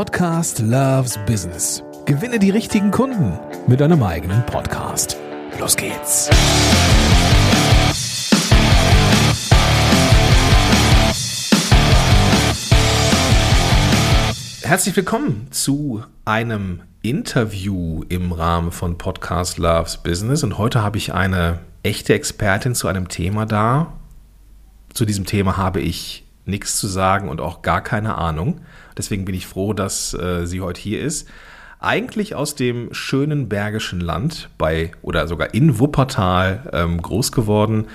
Podcast Loves Business. Gewinne die richtigen Kunden mit deinem eigenen Podcast. Los geht's. Herzlich willkommen zu einem Interview im Rahmen von Podcast Loves Business. Und heute habe ich eine echte Expertin zu einem Thema da. Zu diesem Thema habe ich nichts zu sagen und auch gar keine Ahnung. Deswegen bin ich froh, dass äh, sie heute hier ist. Eigentlich aus dem schönen Bergischen Land bei oder sogar in Wuppertal ähm, groß geworden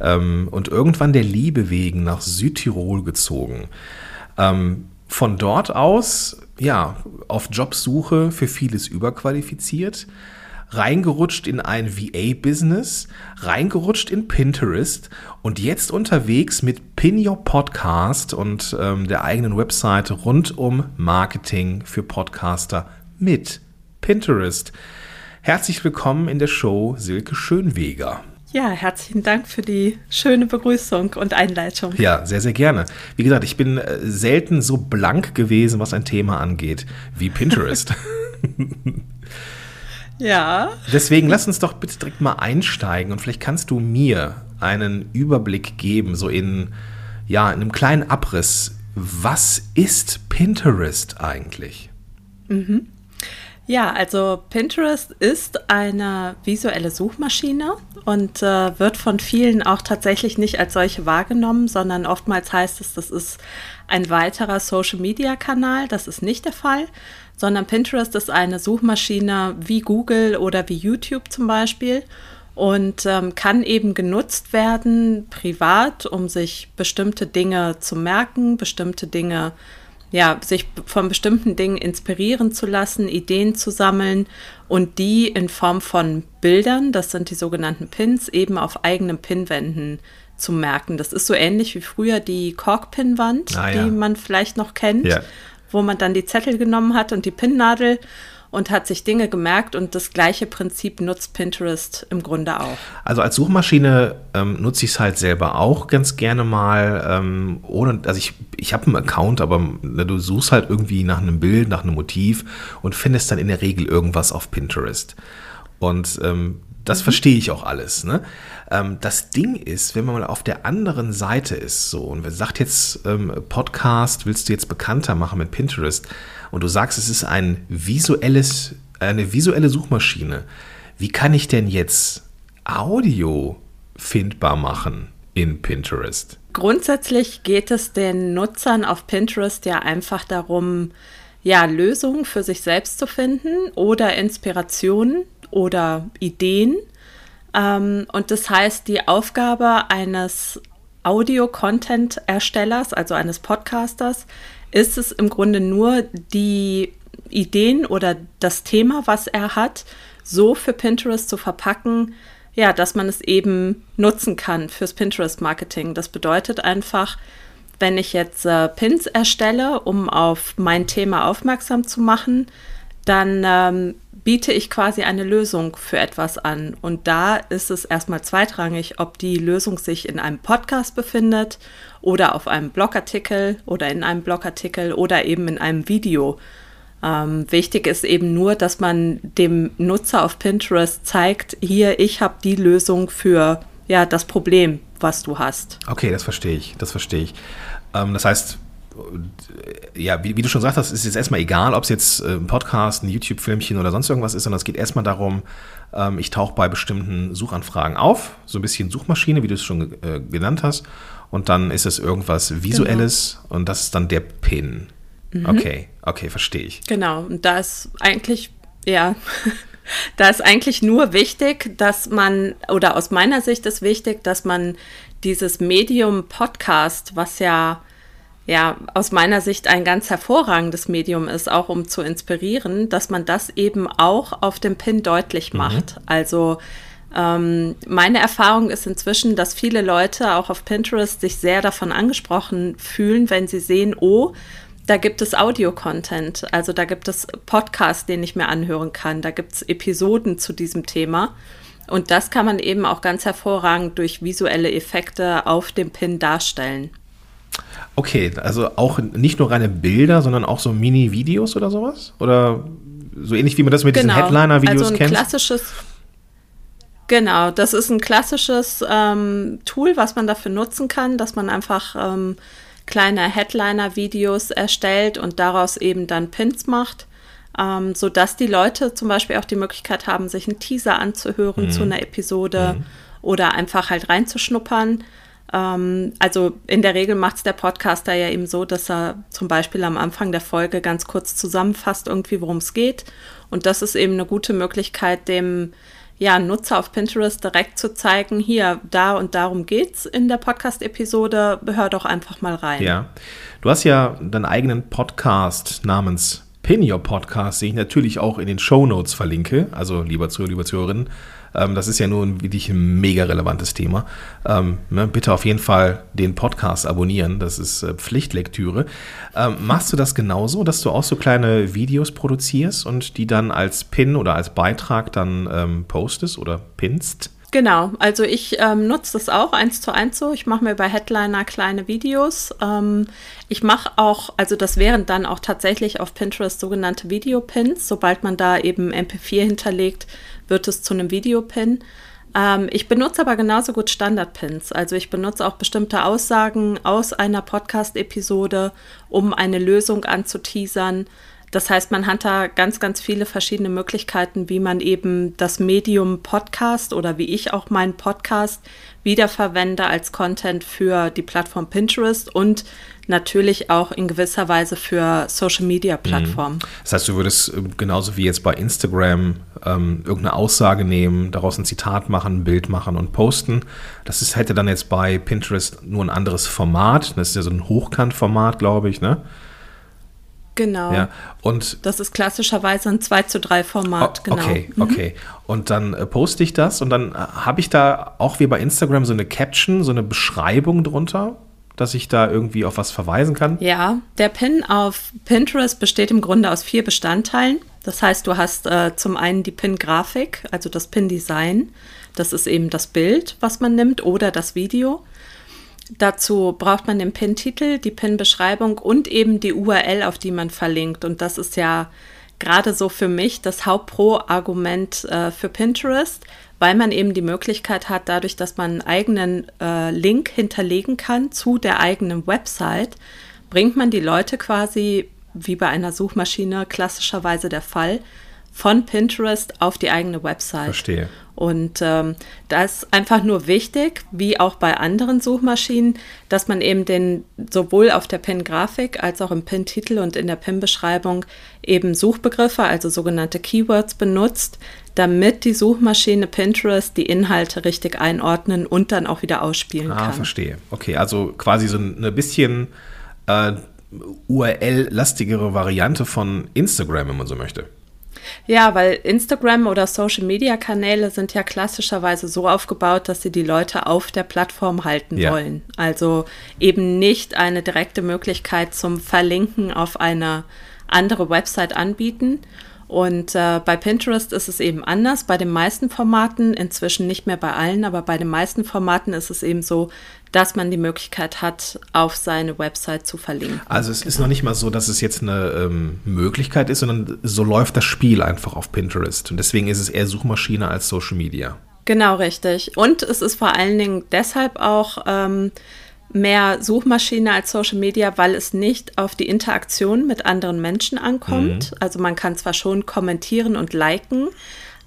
ähm, und irgendwann der Liebe wegen nach Südtirol gezogen. Ähm, von dort aus, ja, auf Jobsuche für vieles überqualifiziert reingerutscht in ein VA-Business, reingerutscht in Pinterest und jetzt unterwegs mit Pin Your Podcast und ähm, der eigenen Webseite rund um Marketing für Podcaster mit Pinterest. Herzlich willkommen in der Show Silke Schönweger. Ja, herzlichen Dank für die schöne Begrüßung und Einleitung. Ja, sehr, sehr gerne. Wie gesagt, ich bin äh, selten so blank gewesen, was ein Thema angeht, wie Pinterest. Ja. Deswegen lass uns doch bitte direkt mal einsteigen und vielleicht kannst du mir einen Überblick geben, so in, ja, in einem kleinen Abriss. Was ist Pinterest eigentlich? Mhm. Ja, also Pinterest ist eine visuelle Suchmaschine und äh, wird von vielen auch tatsächlich nicht als solche wahrgenommen, sondern oftmals heißt es, das ist ein weiterer Social-Media-Kanal. Das ist nicht der Fall, sondern Pinterest ist eine Suchmaschine wie Google oder wie YouTube zum Beispiel und ähm, kann eben genutzt werden privat, um sich bestimmte Dinge zu merken, bestimmte Dinge, ja, sich von bestimmten Dingen inspirieren zu lassen, Ideen zu sammeln und die in Form von Bildern, das sind die sogenannten Pins, eben auf eigenen Pinwänden zu merken. Das ist so ähnlich wie früher die Korkpinwand, ah, ja. die man vielleicht noch kennt. Ja wo man dann die Zettel genommen hat und die Pinnnadel und hat sich Dinge gemerkt und das gleiche Prinzip nutzt Pinterest im Grunde auch. Also als Suchmaschine ähm, nutze ich es halt selber auch ganz gerne mal, ähm, ohne, also ich, ich habe einen Account, aber ne, du suchst halt irgendwie nach einem Bild, nach einem Motiv und findest dann in der Regel irgendwas auf Pinterest. Und ähm, das mhm. verstehe ich auch alles. Ne? Ähm, das Ding ist, wenn man mal auf der anderen Seite ist, so, und wer sagt jetzt ähm, Podcast, willst du jetzt bekannter machen mit Pinterest, und du sagst, es ist ein visuelles, eine visuelle Suchmaschine, wie kann ich denn jetzt Audio findbar machen in Pinterest? Grundsätzlich geht es den Nutzern auf Pinterest ja einfach darum, ja, Lösungen für sich selbst zu finden oder Inspirationen oder Ideen. Ähm, und das heißt, die Aufgabe eines Audio-Content-Erstellers, also eines Podcasters, ist es im Grunde nur, die Ideen oder das Thema, was er hat, so für Pinterest zu verpacken, ja, dass man es eben nutzen kann fürs Pinterest-Marketing. Das bedeutet einfach, wenn ich jetzt äh, Pins erstelle, um auf mein Thema aufmerksam zu machen, dann ähm, biete ich quasi eine Lösung für etwas an. Und da ist es erstmal zweitrangig, ob die Lösung sich in einem Podcast befindet oder auf einem Blogartikel oder in einem Blogartikel oder eben in einem Video. Ähm, wichtig ist eben nur, dass man dem Nutzer auf Pinterest zeigt, hier, ich habe die Lösung für ja, das Problem, was du hast. Okay, das verstehe ich, das verstehe ich. Ähm, das heißt, ja, wie, wie, du schon sagst, das ist jetzt erstmal egal, ob es jetzt äh, ein Podcast, ein YouTube-Filmchen oder sonst irgendwas ist, sondern es geht erstmal darum, ähm, ich tauche bei bestimmten Suchanfragen auf, so ein bisschen Suchmaschine, wie du es schon äh, genannt hast, und dann ist es irgendwas Visuelles genau. und das ist dann der Pin. Mhm. Okay, okay, verstehe ich. Genau, und da ist eigentlich, ja, da ist eigentlich nur wichtig, dass man, oder aus meiner Sicht ist wichtig, dass man dieses Medium Podcast, was ja ja aus meiner Sicht ein ganz hervorragendes Medium ist, auch um zu inspirieren, dass man das eben auch auf dem Pin deutlich mhm. macht. Mhm. Also ähm, meine Erfahrung ist inzwischen, dass viele Leute auch auf Pinterest sich sehr davon angesprochen fühlen, wenn sie sehen, oh, da gibt es Audio-Content, also da gibt es Podcasts, den ich mir anhören kann, da gibt es Episoden zu diesem Thema. Und das kann man eben auch ganz hervorragend durch visuelle Effekte auf dem Pin darstellen. Okay, also auch nicht nur reine Bilder, sondern auch so Mini-Videos oder sowas? Oder so ähnlich wie man das mit genau. diesen Headliner-Videos also ein kennt? Klassisches, genau, das ist ein klassisches ähm, Tool, was man dafür nutzen kann, dass man einfach ähm, kleine Headliner-Videos erstellt und daraus eben dann Pins macht. Ähm, sodass die Leute zum Beispiel auch die Möglichkeit haben, sich einen Teaser anzuhören mhm. zu einer Episode mhm. oder einfach halt reinzuschnuppern. Ähm, also in der Regel macht es der Podcaster ja eben so, dass er zum Beispiel am Anfang der Folge ganz kurz zusammenfasst, irgendwie worum es geht. Und das ist eben eine gute Möglichkeit, dem ja, Nutzer auf Pinterest direkt zu zeigen, hier, da und darum geht's in der Podcast-Episode, hör doch einfach mal rein. Ja, du hast ja deinen eigenen Podcast namens Pin Your Podcast, den ich natürlich auch in den Show Notes verlinke. Also, lieber Zuhörer, lieber Zuhörerinnen, ähm, das ist ja wirklich ein mega relevantes Thema. Ähm, ne, bitte auf jeden Fall den Podcast abonnieren, das ist äh, Pflichtlektüre. Ähm, machst du das genauso, dass du auch so kleine Videos produzierst und die dann als Pin oder als Beitrag dann ähm, postest oder pinst? Genau, also ich ähm, nutze das auch eins zu eins so. Ich mache mir bei Headliner kleine Videos. Ähm, ich mache auch, also das wären dann auch tatsächlich auf Pinterest sogenannte Videopins. Sobald man da eben MP4 hinterlegt, wird es zu einem Videopin. Ähm, ich benutze aber genauso gut Standardpins. Also ich benutze auch bestimmte Aussagen aus einer Podcast-Episode, um eine Lösung anzuteasern. Das heißt, man hat da ganz, ganz viele verschiedene Möglichkeiten, wie man eben das Medium Podcast oder wie ich auch meinen Podcast wiederverwende als Content für die Plattform Pinterest und natürlich auch in gewisser Weise für Social Media Plattformen. Mhm. Das heißt, du würdest ähm, genauso wie jetzt bei Instagram ähm, irgendeine Aussage nehmen, daraus ein Zitat machen, ein Bild machen und posten. Das ist, hätte dann jetzt bei Pinterest nur ein anderes Format. Das ist ja so ein Hochkantformat, glaube ich, ne? Genau. Ja, und das ist klassischerweise ein 2 zu 3 Format, oh, genau. Okay, mhm. okay. Und dann äh, poste ich das und dann äh, habe ich da auch wie bei Instagram so eine Caption, so eine Beschreibung drunter, dass ich da irgendwie auf was verweisen kann. Ja, der Pin auf Pinterest besteht im Grunde aus vier Bestandteilen. Das heißt, du hast äh, zum einen die Pin-Grafik, also das Pin-Design. Das ist eben das Bild, was man nimmt, oder das Video. Dazu braucht man den Pin-Titel, die Pin-Beschreibung und eben die URL, auf die man verlinkt. Und das ist ja gerade so für mich das Hauptpro-Argument äh, für Pinterest, weil man eben die Möglichkeit hat, dadurch, dass man einen eigenen äh, Link hinterlegen kann zu der eigenen Website, bringt man die Leute quasi, wie bei einer Suchmaschine klassischerweise der Fall, von Pinterest auf die eigene Website. Verstehe. Und ähm, da ist einfach nur wichtig, wie auch bei anderen Suchmaschinen, dass man eben den sowohl auf der Pin-Grafik als auch im Pin-Titel und in der Pin-Beschreibung eben Suchbegriffe, also sogenannte Keywords benutzt, damit die Suchmaschine Pinterest die Inhalte richtig einordnen und dann auch wieder ausspielen ah, kann. Ah, verstehe. Okay, also quasi so eine bisschen äh, URL-lastigere Variante von Instagram, wenn man so möchte. Ja, weil Instagram oder Social-Media-Kanäle sind ja klassischerweise so aufgebaut, dass sie die Leute auf der Plattform halten ja. wollen. Also eben nicht eine direkte Möglichkeit zum Verlinken auf eine andere Website anbieten. Und äh, bei Pinterest ist es eben anders. Bei den meisten Formaten, inzwischen nicht mehr bei allen, aber bei den meisten Formaten ist es eben so, dass man die Möglichkeit hat, auf seine Website zu verlinken. Also es genau. ist noch nicht mal so, dass es jetzt eine ähm, Möglichkeit ist, sondern so läuft das Spiel einfach auf Pinterest. Und deswegen ist es eher Suchmaschine als Social Media. Genau, richtig. Und es ist vor allen Dingen deshalb auch ähm, mehr Suchmaschine als Social Media, weil es nicht auf die Interaktion mit anderen Menschen ankommt. Mhm. Also man kann zwar schon kommentieren und liken,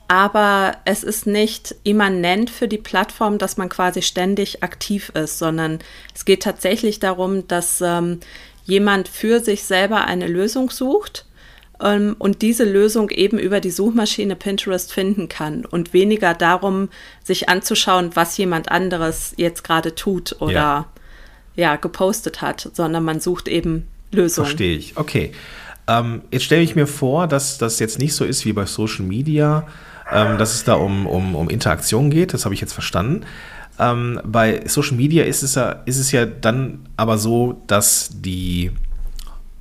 aber es ist nicht immanent für die Plattform, dass man quasi ständig aktiv ist, sondern es geht tatsächlich darum, dass ähm, jemand für sich selber eine Lösung sucht ähm, und diese Lösung eben über die Suchmaschine Pinterest finden kann und weniger darum, sich anzuschauen, was jemand anderes jetzt gerade tut oder ja. Ja gepostet hat, sondern man sucht eben Lösungen. Verstehe ich. Okay. Ähm, jetzt stelle ich mir vor, dass das jetzt nicht so ist wie bei Social Media ähm, dass es da um, um, um Interaktion geht. Das habe ich jetzt verstanden. Ähm, bei Social Media ist es, ja, ist es ja dann aber so, dass die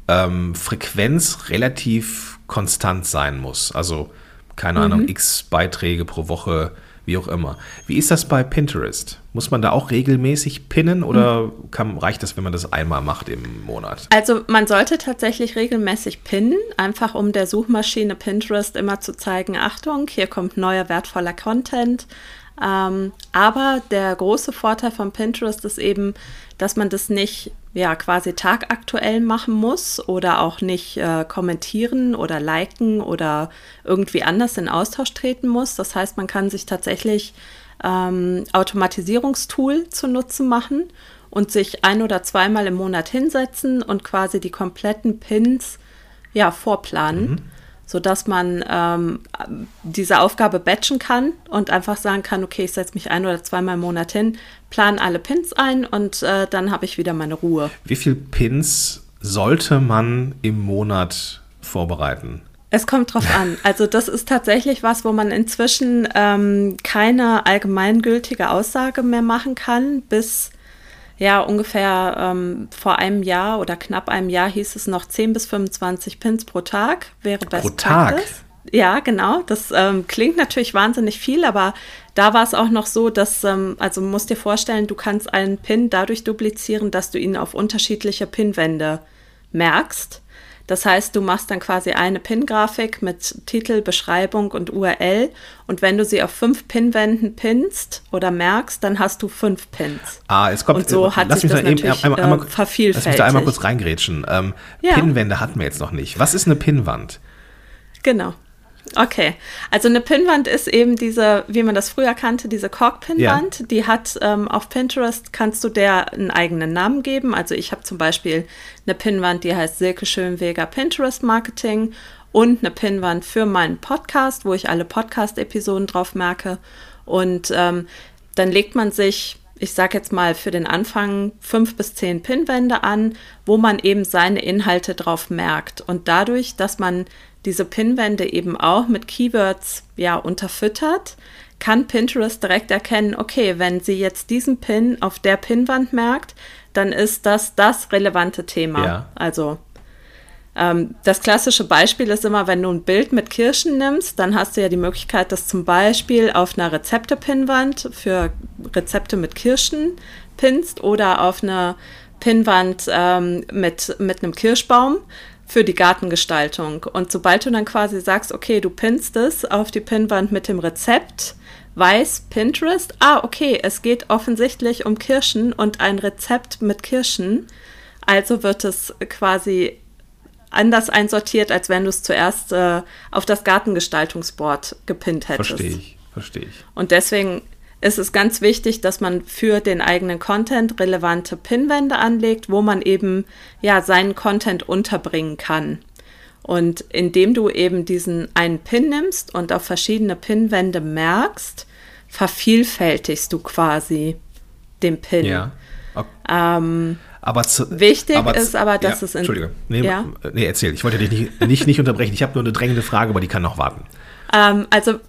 ähm, Frequenz relativ konstant sein muss. Also, keine Ahnung, mhm. x Beiträge pro Woche wie auch immer. Wie ist das bei Pinterest? Muss man da auch regelmäßig pinnen oder kann, reicht das, wenn man das einmal macht im Monat? Also man sollte tatsächlich regelmäßig pinnen, einfach um der Suchmaschine Pinterest immer zu zeigen, Achtung, hier kommt neuer wertvoller Content. Ähm, aber der große Vorteil von Pinterest ist eben, dass man das nicht ja quasi tagaktuell machen muss oder auch nicht äh, kommentieren oder liken oder irgendwie anders in Austausch treten muss. Das heißt, man kann sich tatsächlich ähm, Automatisierungstool zu Nutzen machen und sich ein oder zweimal im Monat hinsetzen und quasi die kompletten Pins ja vorplanen. Mhm sodass man ähm, diese Aufgabe batchen kann und einfach sagen kann, okay, ich setze mich ein oder zweimal im Monat hin, plan alle Pins ein und äh, dann habe ich wieder meine Ruhe. Wie viele Pins sollte man im Monat vorbereiten? Es kommt drauf an. Also das ist tatsächlich was, wo man inzwischen ähm, keine allgemeingültige Aussage mehr machen kann, bis ja, ungefähr ähm, vor einem Jahr oder knapp einem Jahr hieß es noch 10 bis 25 Pins pro Tag wäre Best Pro Tag? Practice. Ja, genau. Das ähm, klingt natürlich wahnsinnig viel, aber da war es auch noch so, dass, ähm, also musst dir vorstellen, du kannst einen Pin dadurch duplizieren, dass du ihn auf unterschiedliche Pinwände merkst. Das heißt, du machst dann quasi eine Pin-Grafik mit Titel, Beschreibung und URL. Und wenn du sie auf fünf Pinwänden pinst oder merkst, dann hast du fünf Pins. Ah, es kommt. Und so hat lass sich mich das da eben natürlich einmal, einmal, äh, vervielfältigt. Lass mich da einmal kurz reingrätschen. Ähm, Ja. Pinwände hatten wir jetzt noch nicht. Was ist eine Pinwand? Genau. Okay, also eine Pinnwand ist eben diese, wie man das früher kannte, diese Kork-Pinnwand. Die hat ähm, auf Pinterest, kannst du der einen eigenen Namen geben. Also ich habe zum Beispiel eine Pinnwand, die heißt Silke Schönweger Pinterest Marketing und eine Pinnwand für meinen Podcast, wo ich alle Podcast-Episoden drauf merke. Und ähm, dann legt man sich, ich sage jetzt mal für den Anfang fünf bis zehn Pinnwände an, wo man eben seine Inhalte drauf merkt. Und dadurch, dass man diese Pinwände eben auch mit Keywords ja unterfüttert, kann Pinterest direkt erkennen, okay, wenn sie jetzt diesen Pin auf der Pinwand merkt, dann ist das das relevante Thema. Ja. Also ähm, das klassische Beispiel ist immer, wenn du ein Bild mit Kirschen nimmst, dann hast du ja die Möglichkeit, das zum Beispiel auf einer Rezepte-Pinwand für Rezepte mit Kirschen pinst oder auf einer Pinwand ähm, mit, mit einem Kirschbaum für die Gartengestaltung. Und sobald du dann quasi sagst, okay, du pinst es auf die Pinwand mit dem Rezept, weiß Pinterest, ah, okay, es geht offensichtlich um Kirschen und ein Rezept mit Kirschen. Also wird es quasi anders einsortiert, als wenn du es zuerst äh, auf das Gartengestaltungsboard gepinnt hättest. Verstehe ich, verstehe ich. Und deswegen ist es ganz wichtig, dass man für den eigenen Content relevante Pinwände anlegt, wo man eben ja seinen Content unterbringen kann. Und indem du eben diesen einen Pin nimmst und auf verschiedene Pinwände merkst, vervielfältigst du quasi den Pin. Ja. Okay. Ähm, Aber zu, Wichtig aber ist aber, dass ja, es in- Entschuldige. Nee, Ja? nee, erzähl. Ich wollte dich nicht, nicht, nicht unterbrechen. Ich habe nur eine drängende Frage, aber die kann noch warten. Ähm, also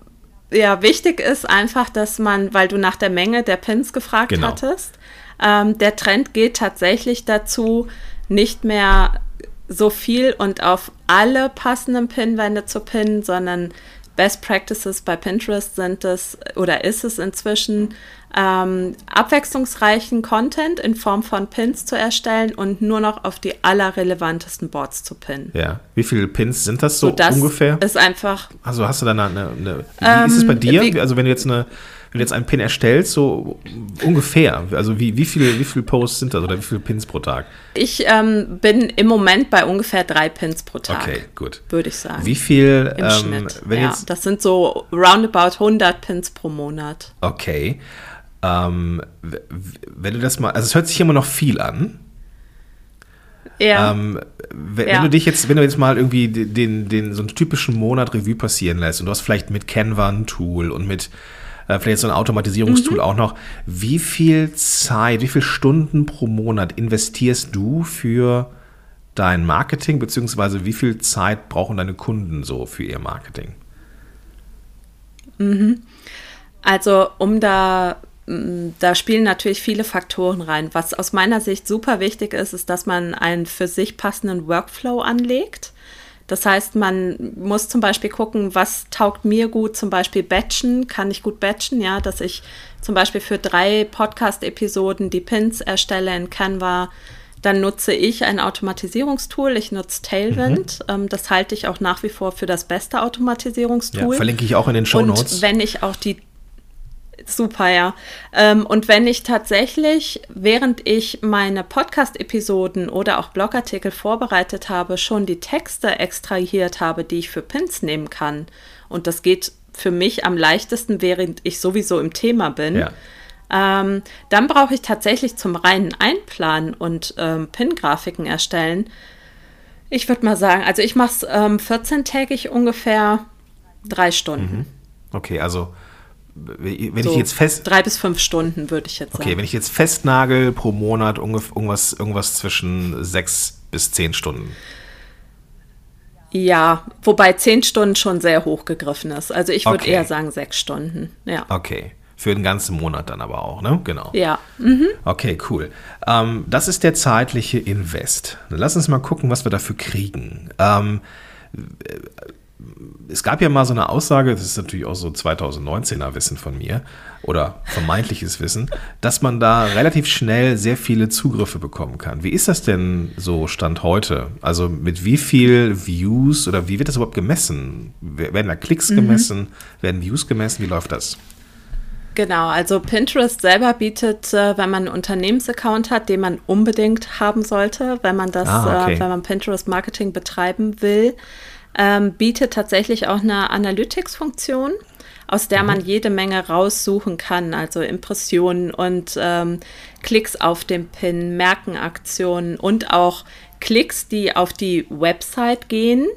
ja, wichtig ist einfach, dass man, weil du nach der Menge der Pins gefragt Genau. hattest, ähm, der Trend geht tatsächlich dazu, nicht mehr so viel und auf alle passenden Pinwände zu pinnen, sondern Best Practices bei Pinterest sind es oder ist es inzwischen, ähm, abwechslungsreichen Content in Form von Pins zu erstellen und nur noch auf die allerrelevantesten Boards zu pinnen. Ja. Wie viele Pins sind das so das ungefähr? ist einfach Also hast du da eine, eine, eine wie ist es bei Ähm, dir? wie- also wenn du jetzt eine, wenn du jetzt einen Pin erstellst, so ungefähr, also wie, wie viele, wie viele Posts sind das oder wie viele Pins pro Tag? Ich ähm, bin im Moment bei ungefähr drei Pins pro Tag, Okay, gut. würde ich sagen. Wie viel, Im ähm, Schnitt. ja, das sind so roundabout 100 Pins pro Monat. okay, ähm, wenn du das mal, also es hört sich immer noch viel an. Ja, Ähm, wenn, Ja. du dich jetzt, wenn du jetzt mal irgendwie den, den, den so einen typischen Monat Revue passieren lässt und du hast vielleicht mit Canva ein Tool und mit äh, vielleicht so ein Automatisierungstool auch noch, wie viel Zeit, wie viele Stunden pro Monat investierst du für dein Marketing, beziehungsweise wie viel Zeit brauchen deine Kunden so für ihr Marketing? also um da, m, da spielen natürlich viele Faktoren rein. Was aus meiner Sicht super wichtig ist, ist, dass man einen für sich passenden Workflow anlegt. Das heißt, man muss zum Beispiel gucken, was taugt mir gut, zum Beispiel batchen, kann ich gut batchen, ja, dass ich zum Beispiel für drei Podcast-Episoden die Pins erstelle in Canva. Dann nutze ich ein Automatisierungstool. Ich nutze Tailwind. Mhm. Ähm, das halte ich auch nach wie vor für das beste Automatisierungstool. Ja, verlinke ich auch in den Show Notes. Und wenn ich auch die Super, ja. Ähm, und wenn ich tatsächlich, während ich meine Podcast-Episoden oder auch Blogartikel vorbereitet habe, schon die Texte extrahiert habe, die ich für Pins nehmen kann, und das geht für mich am leichtesten, während ich sowieso im Thema bin, ja. ähm, dann brauche ich tatsächlich zum reinen Einplanen und ähm, Pin-Grafiken erstellen. Ich würde mal sagen, also ich mache es ähm, 14-tägig ungefähr drei Stunden. Mhm. Okay, also wenn so ich jetzt fest. Drei bis fünf Stunden würde ich jetzt sagen. Okay, wenn ich jetzt festnagel pro Monat irgendwas, irgendwas zwischen sechs bis zehn Stunden. Ja, wobei zehn Stunden schon sehr hoch gegriffen ist. Also ich würde okay. eher sagen sechs Stunden. Ja. Okay. Für den ganzen Monat dann aber auch, ne? Genau. Ja. Mhm. Okay, cool. Ähm, das ist der zeitliche Invest. Lass uns mal gucken, was wir dafür kriegen. Ähm, es gab ja mal so eine Aussage, das ist natürlich auch so 2019er Wissen von mir oder vermeintliches Wissen, dass man da relativ schnell sehr viele Zugriffe bekommen kann. Wie ist das denn so Stand heute? Also mit wie viel Views oder wie wird das überhaupt gemessen? Werden da Klicks mhm. gemessen? Werden Views gemessen? Wie läuft das? Genau, also Pinterest selber bietet, äh, wenn man einen Unternehmensaccount hat, den man unbedingt haben sollte, wenn man das, ah, okay. äh, wenn man Pinterest Marketing betreiben will, ähm, bietet tatsächlich auch eine Analytics-Funktion, aus der mhm. man jede Menge raussuchen kann, also Impressionen und ähm, Klicks auf dem Pin, Merkenaktionen und auch Klicks, die auf die Website gehen.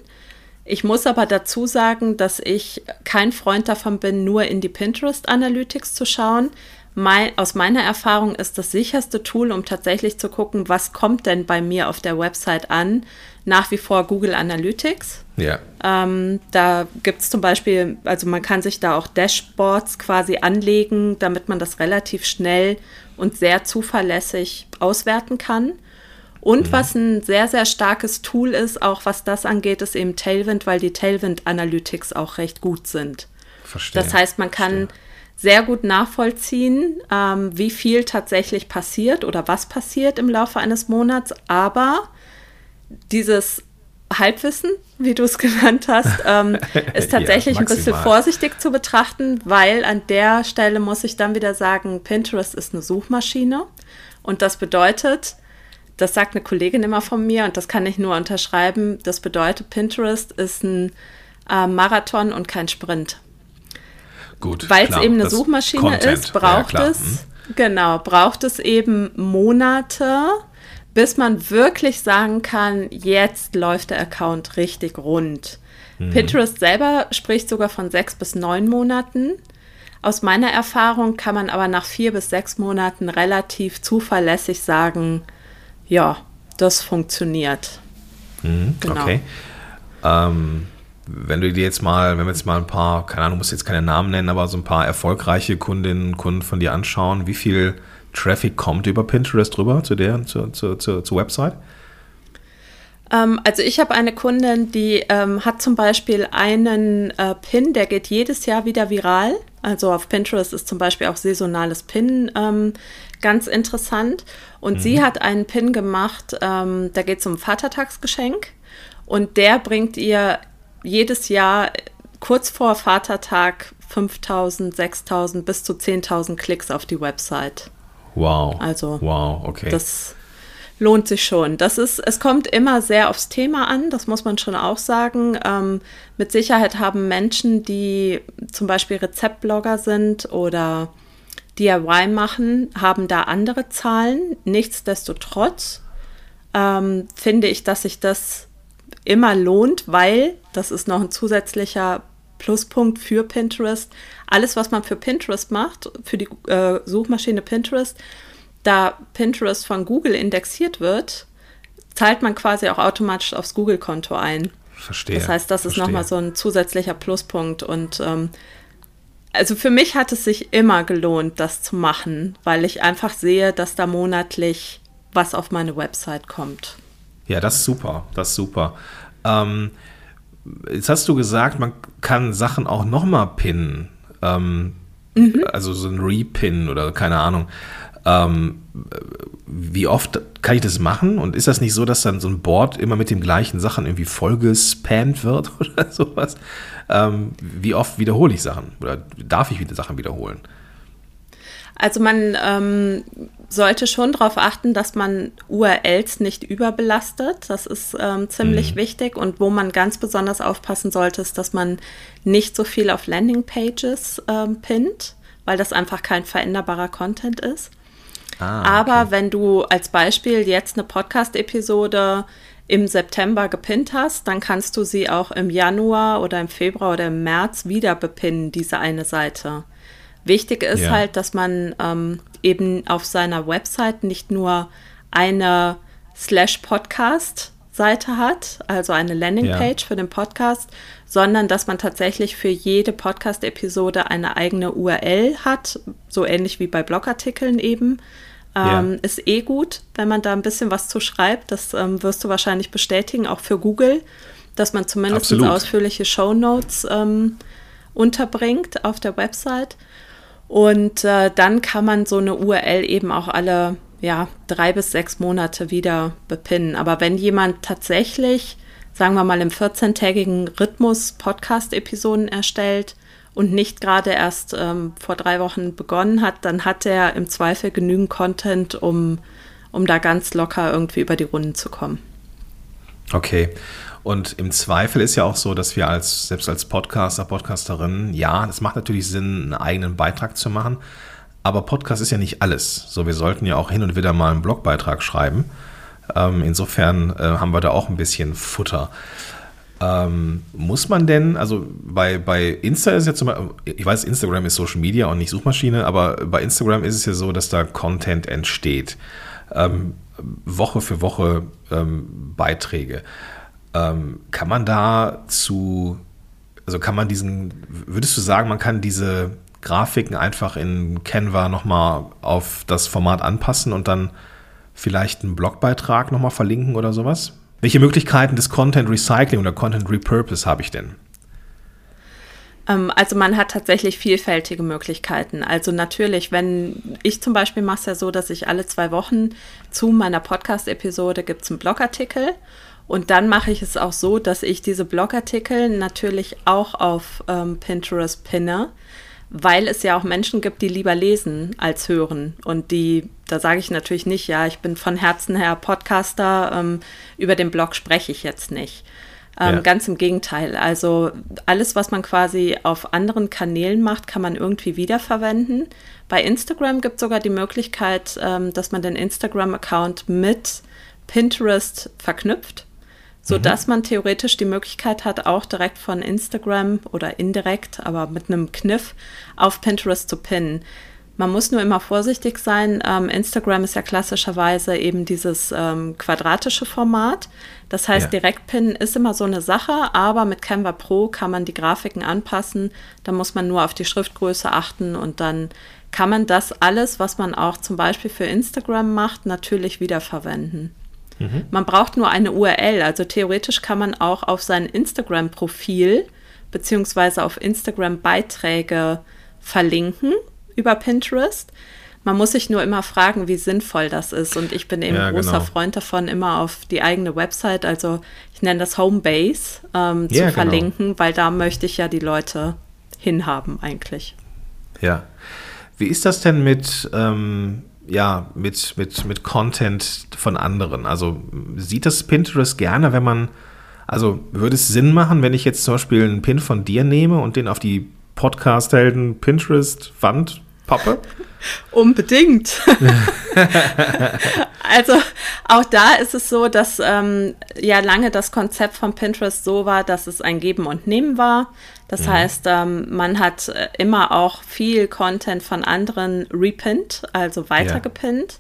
Ich muss aber dazu sagen, dass ich kein Freund davon bin, nur in die Pinterest Analytics zu schauen. Mein, aus meiner Erfahrung ist das sicherste Tool, um tatsächlich zu gucken, was kommt denn bei mir auf der Website an, nach wie vor Google Analytics. Ja. Ähm, da gibt es zum Beispiel, also man kann sich da auch Dashboards quasi anlegen, damit man das relativ schnell und sehr zuverlässig auswerten kann. Und mhm. was ein sehr, sehr starkes Tool ist, auch was das angeht, ist eben Tailwind, weil die Tailwind Analytics auch recht gut sind. Verstehe. Das heißt, man kann Verstehe. Sehr gut nachvollziehen, ähm, wie viel tatsächlich passiert oder was passiert im Laufe eines Monats, aber dieses Halbwissen, wie du es genannt hast, ähm, ist tatsächlich ja, ein bisschen vorsichtig zu betrachten, weil an der Stelle muss ich dann wieder sagen, Pinterest ist eine Suchmaschine. Und das bedeutet, das sagt eine Kollegin immer von mir und das kann ich nur unterschreiben, das bedeutet, Pinterest ist ein äh, Marathon und kein Sprint. Gut. Weil es eben eine Suchmaschine Content. ist, braucht ja, es, hm. genau, braucht es eben Monate, bis man wirklich sagen kann, jetzt läuft der Account richtig rund. Mhm. Pinterest selber spricht sogar von sechs bis neun Monaten. Aus meiner Erfahrung kann man aber nach vier bis sechs Monaten relativ zuverlässig sagen, ja, das funktioniert. Mhm, genau. Okay. Ähm, wenn du dir jetzt mal, wenn wir jetzt mal ein paar, keine Ahnung, muss jetzt keine Namen nennen, aber so ein paar erfolgreiche Kundinnen und Kunden von dir anschauen, wie viel Traffic kommt über Pinterest rüber zu der, zur, zur, zur, zur Website? Ähm, also ich habe eine Kundin, die ähm, hat zum Beispiel einen äh, Pin, der geht jedes Jahr wieder viral. Also auf Pinterest ist zum Beispiel auch saisonales Pin ähm, ganz interessant. Und mhm. sie hat einen Pin gemacht, ähm, da geht es um Vatertagsgeschenk. Und der bringt ihr jedes Jahr kurz vor Vatertag 5000, 6000 bis zu 10.000 Klicks auf die Website. Wow. Also, wow, okay. Das lohnt sich schon. Das ist, es kommt immer sehr aufs Thema an, das muss man schon auch sagen. Ähm, mit Sicherheit haben Menschen, die zum Beispiel Rezeptblogger sind oder DIY machen, haben da andere Zahlen. Nichtsdestotrotz ähm, finde ich, dass sich das immer lohnt, weil das ist noch ein zusätzlicher Pluspunkt für Pinterest. Alles, was man für Pinterest macht, für die äh, Suchmaschine Pinterest, da Pinterest von Google indexiert wird, zahlt man quasi auch automatisch aufs Google-Konto ein. Verstehe. Das heißt, das ist nochmal so ein zusätzlicher Pluspunkt. Und ähm, also für mich hat es sich immer gelohnt, das zu machen, weil ich einfach sehe, dass da monatlich was auf meine Website kommt. Ja, das ist super. Das ist super. Ähm, jetzt hast du gesagt, man kann Sachen auch nochmal pinnen. Ähm, mhm. Also so ein Repin oder keine Ahnung. Ähm, wie oft kann ich das machen? Und ist das nicht so, dass dann so ein Board immer mit den gleichen Sachen irgendwie vollgespammt wird oder sowas? Ähm, wie oft wiederhole ich Sachen? Oder darf ich wieder Sachen wiederholen? Also man ähm, sollte schon darauf achten, dass man URLs nicht überbelastet. Das ist ähm, ziemlich mhm. wichtig. Und wo man ganz besonders aufpassen sollte, ist, dass man nicht so viel auf Landingpages ähm, pinnt, weil das einfach kein veränderbarer Content ist. Ah, okay. Aber wenn du als Beispiel jetzt eine Podcast-Episode im September gepinnt hast, dann kannst du sie auch im Januar oder im Februar oder im März wieder bepinnen, diese eine Seite. Wichtig ist ja. halt, dass man ähm, eben auf seiner Website nicht nur eine Slash Podcast Seite hat, also eine Landingpage ja. für den Podcast, sondern dass man tatsächlich für jede Podcast-Episode eine eigene URL hat, so ähnlich wie bei Blogartikeln eben. Ähm, ja. Ist eh gut, wenn man da ein bisschen was zu schreibt. Das ähm, wirst du wahrscheinlich bestätigen, auch für Google, dass man zumindest ausführliche Show Notes ähm, unterbringt auf der Website. Und äh, dann kann man so eine URL eben auch alle ja, drei bis sechs Monate wieder bepinnen. Aber wenn jemand tatsächlich, sagen wir mal, im 14-tägigen Rhythmus Podcast-Episoden erstellt und nicht gerade erst ähm, vor drei Wochen begonnen hat, dann hat er im Zweifel genügend Content, um, um da ganz locker irgendwie über die Runden zu kommen. Okay. Und im Zweifel ist ja auch so, dass wir als, selbst als Podcaster, Podcasterin, ja, es macht natürlich Sinn, einen eigenen Beitrag zu machen. Aber Podcast ist ja nicht alles. So, wir sollten ja auch hin und wieder mal einen Blogbeitrag schreiben. Ähm, insofern äh, haben wir da auch ein bisschen Futter. Ähm, muss man denn, also bei, bei Insta ist ja zum Beispiel, ich weiß, Instagram ist Social Media und nicht Suchmaschine, aber bei Instagram ist es ja so, dass da Content entsteht. Ähm, Woche für Woche ähm, Beiträge. Ähm, kann man da zu, also kann man diesen, würdest du sagen, man kann diese Grafiken einfach in Canva nochmal auf das Format anpassen und dann vielleicht einen Blogbeitrag nochmal verlinken oder sowas? Welche Möglichkeiten des Content Recycling oder Content Repurpose habe ich denn? Ähm, also man hat tatsächlich vielfältige Möglichkeiten. Also natürlich, wenn ich zum Beispiel mache es ja so, dass ich alle zwei Wochen zu meiner Podcast-Episode gibt es einen Blogartikel und dann mache ich es auch so, dass ich diese Blogartikel natürlich auch auf ähm, Pinterest pinne, weil es ja auch Menschen gibt, die lieber lesen als hören. Und die, da sage ich natürlich nicht, ja, ich bin von Herzen her Podcaster, ähm, über den Blog spreche ich jetzt nicht. Ähm, ja. Ganz im Gegenteil. Also alles, was man quasi auf anderen Kanälen macht, kann man irgendwie wiederverwenden. Bei Instagram gibt es sogar die Möglichkeit, ähm, dass man den Instagram-Account mit Pinterest verknüpft sodass mhm. man theoretisch die Möglichkeit hat, auch direkt von Instagram oder indirekt, aber mit einem Kniff auf Pinterest zu pinnen. Man muss nur immer vorsichtig sein. Ähm, Instagram ist ja klassischerweise eben dieses ähm, quadratische Format. Das heißt, ja. Direktpinnen ist immer so eine Sache, aber mit Canva Pro kann man die Grafiken anpassen. Da muss man nur auf die Schriftgröße achten und dann kann man das alles, was man auch zum Beispiel für Instagram macht, natürlich wiederverwenden. Mhm. Man braucht nur eine URL. Also theoretisch kann man auch auf sein Instagram-Profil beziehungsweise auf Instagram-Beiträge verlinken über Pinterest. Man muss sich nur immer fragen, wie sinnvoll das ist. Und ich bin eben ja, großer genau. Freund davon, immer auf die eigene Website, also ich nenne das Homebase, ähm, ja, zu genau. verlinken, genau. weil da möchte ich ja die Leute hinhaben eigentlich. Ja. Wie ist das denn mit, ähm, ja, mit, mit, mit Content von anderen. Also sieht das Pinterest gerne, wenn man, also würde es Sinn machen, wenn ich jetzt zum Beispiel einen Pin von dir nehme und den auf die Podcast-Helden Pinterest-Wand pappe? Unbedingt. also auch da ist es so, dass ähm, ja lange das Konzept von Pinterest so war, dass es ein Geben und Nehmen war. Das ja. heißt, ähm, man hat äh, immer auch viel Content von anderen repinnt, also weitergepinnt.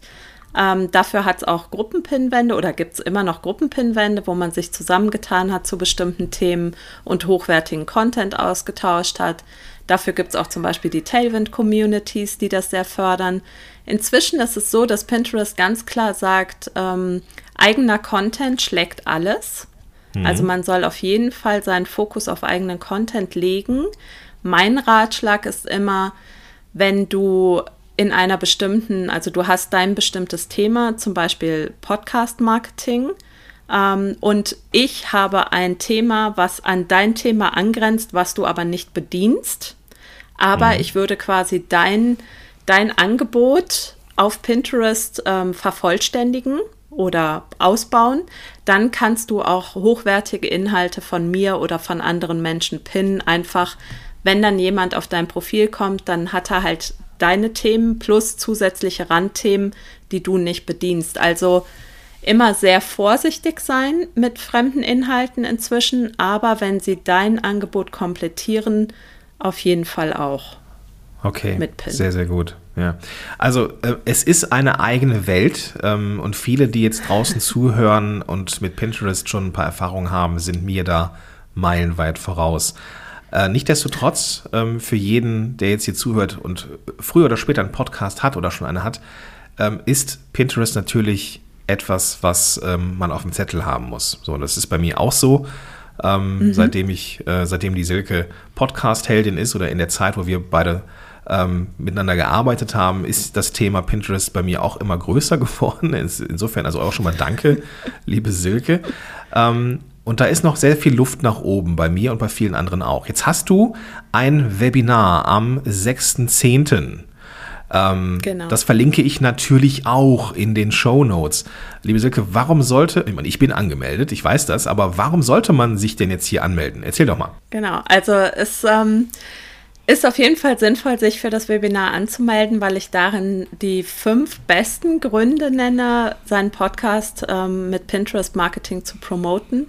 Ja. Ähm, dafür hat es auch Gruppenpinwände oder gibt es immer noch Gruppenpinwände, wo man sich zusammengetan hat zu bestimmten Themen und hochwertigen Content ausgetauscht hat. Dafür gibt es auch zum Beispiel die Tailwind-Communities, die das sehr fördern. Inzwischen ist es so, dass Pinterest ganz klar sagt, ähm, eigener Content schlägt alles. Mhm. Also man soll auf jeden Fall seinen Fokus auf eigenen Content legen. Mein Ratschlag ist immer, wenn du in einer bestimmten, also du hast dein bestimmtes Thema, zum Beispiel Podcast-Marketing, ähm, und ich habe ein Thema, was an dein Thema angrenzt, was du aber nicht bedienst. Aber mhm. ich würde quasi dein, dein Angebot auf Pinterest ähm, vervollständigen oder ausbauen, dann kannst du auch hochwertige Inhalte von mir oder von anderen Menschen pinnen. Einfach, wenn dann jemand auf dein Profil kommt, dann hat er halt deine Themen plus zusätzliche Randthemen, die du nicht bedienst. Also immer sehr vorsichtig sein mit fremden Inhalten inzwischen, aber wenn sie dein Angebot komplettieren, auf jeden Fall auch. Okay, sehr, sehr gut. Ja. Also äh, es ist eine eigene Welt ähm, und viele, die jetzt draußen zuhören und mit Pinterest schon ein paar Erfahrungen haben, sind mir da meilenweit voraus. Äh, Nichtsdestotrotz, ähm, für jeden, der jetzt hier zuhört und früher oder später einen Podcast hat oder schon eine hat, ähm, ist Pinterest natürlich etwas, was ähm, man auf dem Zettel haben muss. So, das ist bei mir auch so. Ähm, mhm. Seitdem ich, äh, seitdem die Silke Podcast-Heldin ist oder in der Zeit, wo wir beide ähm, miteinander gearbeitet haben, ist das Thema Pinterest bei mir auch immer größer geworden. Insofern also auch schon mal Danke, liebe Silke. Ähm, und da ist noch sehr viel Luft nach oben bei mir und bei vielen anderen auch. Jetzt hast du ein Webinar am 6.10. Ähm, genau. Das verlinke ich natürlich auch in den Show Notes. Liebe Silke, warum sollte, ich, meine, ich bin angemeldet, ich weiß das, aber warum sollte man sich denn jetzt hier anmelden? Erzähl doch mal. Genau, also es ähm, ist auf jeden Fall sinnvoll, sich für das Webinar anzumelden, weil ich darin die fünf besten Gründe nenne, seinen Podcast ähm, mit Pinterest Marketing zu promoten.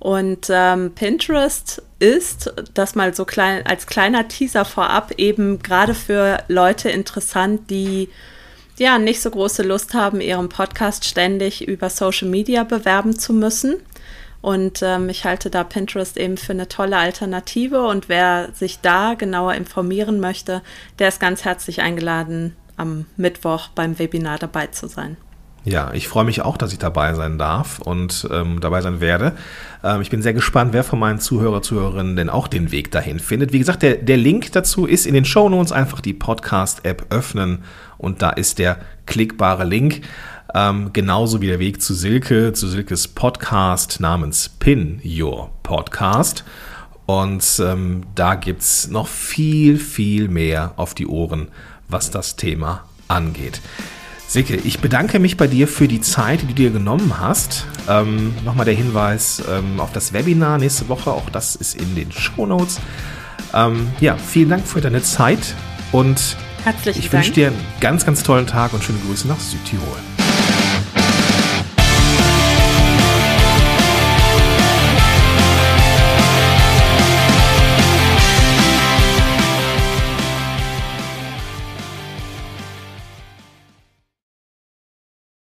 Und ähm, Pinterest ist, das mal so klein als kleiner Teaser vorab, eben gerade für Leute interessant, die ja nicht so große Lust haben, ihren Podcast ständig über Social Media bewerben zu müssen. Und ähm, ich halte da Pinterest eben für eine tolle Alternative. Und wer sich da genauer informieren möchte, der ist ganz herzlich eingeladen, am Mittwoch beim Webinar dabei zu sein. Ja, ich freue mich auch, dass ich dabei sein darf und ähm, dabei sein werde. Ähm, ich bin sehr gespannt, wer von meinen Zuhörer, Zuhörerinnen denn auch den Weg dahin findet. Wie gesagt, der, der Link dazu ist in den Show Notes. Einfach die Podcast-App öffnen und da ist der klickbare Link. Ähm, genauso wie der Weg zu Silke, zu Silkes Podcast namens Pin Your Podcast. Und ähm, da gibt es noch viel, viel mehr auf die Ohren, was das Thema angeht. Silke, ich bedanke mich bei dir für die Zeit, die du dir genommen hast. Ähm, Nochmal der Hinweis ähm, auf das Webinar nächste Woche, auch das ist in den Show Notes. Ähm, ja, vielen Dank für deine Zeit und Herzlichen ich wünsche dir einen ganz, ganz tollen Tag und schöne Grüße nach Südtirol.